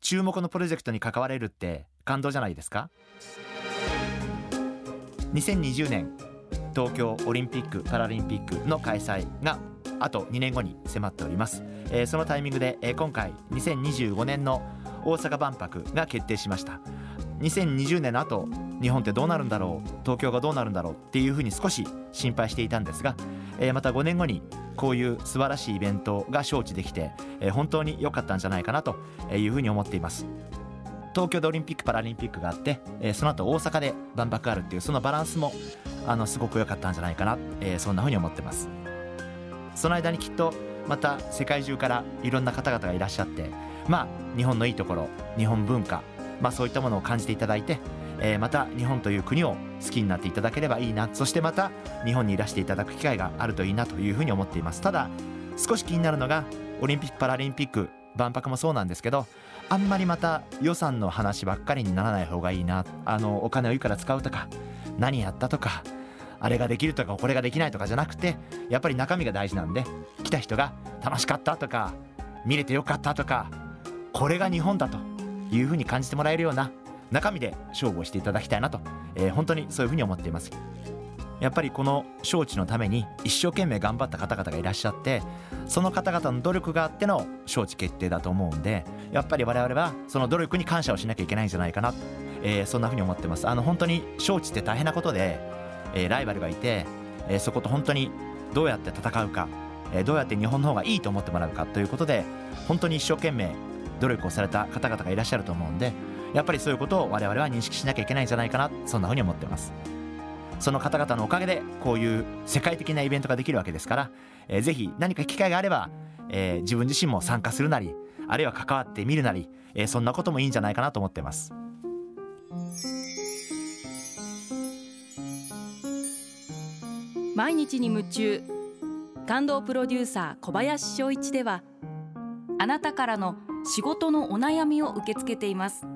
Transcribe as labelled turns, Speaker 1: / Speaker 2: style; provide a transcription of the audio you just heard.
Speaker 1: 注目のプロジェクトに関われるって感動じゃないですか？2020年東京オリンピック・パラリンピックの開催があと2年後に迫っております、えー、そのタイミングで、えー、今回2025年の大阪万博が決定しました。2020年の後日本ってどうなるんだろう？東京がどうなるんだろう？っていうふうに少し心配していたんですが、えー、また5年後にこういう素晴らしいイベントが招致できて、え、本当に良かったんじゃないかなというふうに思っています。東京でオリンピック・パラリンピックがあって、え、その後大阪で万博あるっていうそのバランスもあのすごく良かったんじゃないかな、え、そんなふうに思ってます。その間にきっとまた世界中からいろんな方々がいらっしゃってまあ日本のいいところ日本文化まあそういったものを感じていただいて、えー、また日本という国を好きになっていただければいいな。そしてまた日本にいらしていただく機会があるといいなというふうに思っています。ただ少し気になるのがオリンピック・パラリンピック万博もそうなんですけどあんまりまた予算の話ばっかりにならない方がいいな。あのお金をいくら使うとか何やったとかあれができるとかこれができないとかじゃなくてやっぱり中身が大事なんで来た人が楽しかったとか見れてよかったとかこれが日本だというふうに感じてもらえるような中身で勝負をしていただきたいなと、えー、本当にそういうふうに思っています。やっぱりこの招致のために一生懸命頑張った方々がいらっしゃってその方々の努力があっての招致決定だと思うんでやっぱり我々はその努力に感謝をしなきゃいけないんじゃないかな、えー、そんなふうに思ってます。あの本当に招致って大変なことで、えー、ライバルがいて、えー、そこと本当にどうやって戦うか、えどうやって日本の方がいいと思ってもらうかということで本当に一生懸命努力をされた方々がいらっしゃると思うんでやっぱりそういうことを我々は認識しなきゃいけないんじゃないかなそんなふうに思ってます。その方々のおかげでこういう世界的なイベントができるわけですから、えー、ぜひ何か機会があれば、えー、自分自身も参加するなりあるいは関わってみるなり、えー、そんなこともいいんじゃないかなと思ってます。
Speaker 2: 毎日に夢中感動プロデューサー小林翔一ではあなたからの仕事のお悩みを受け付けています。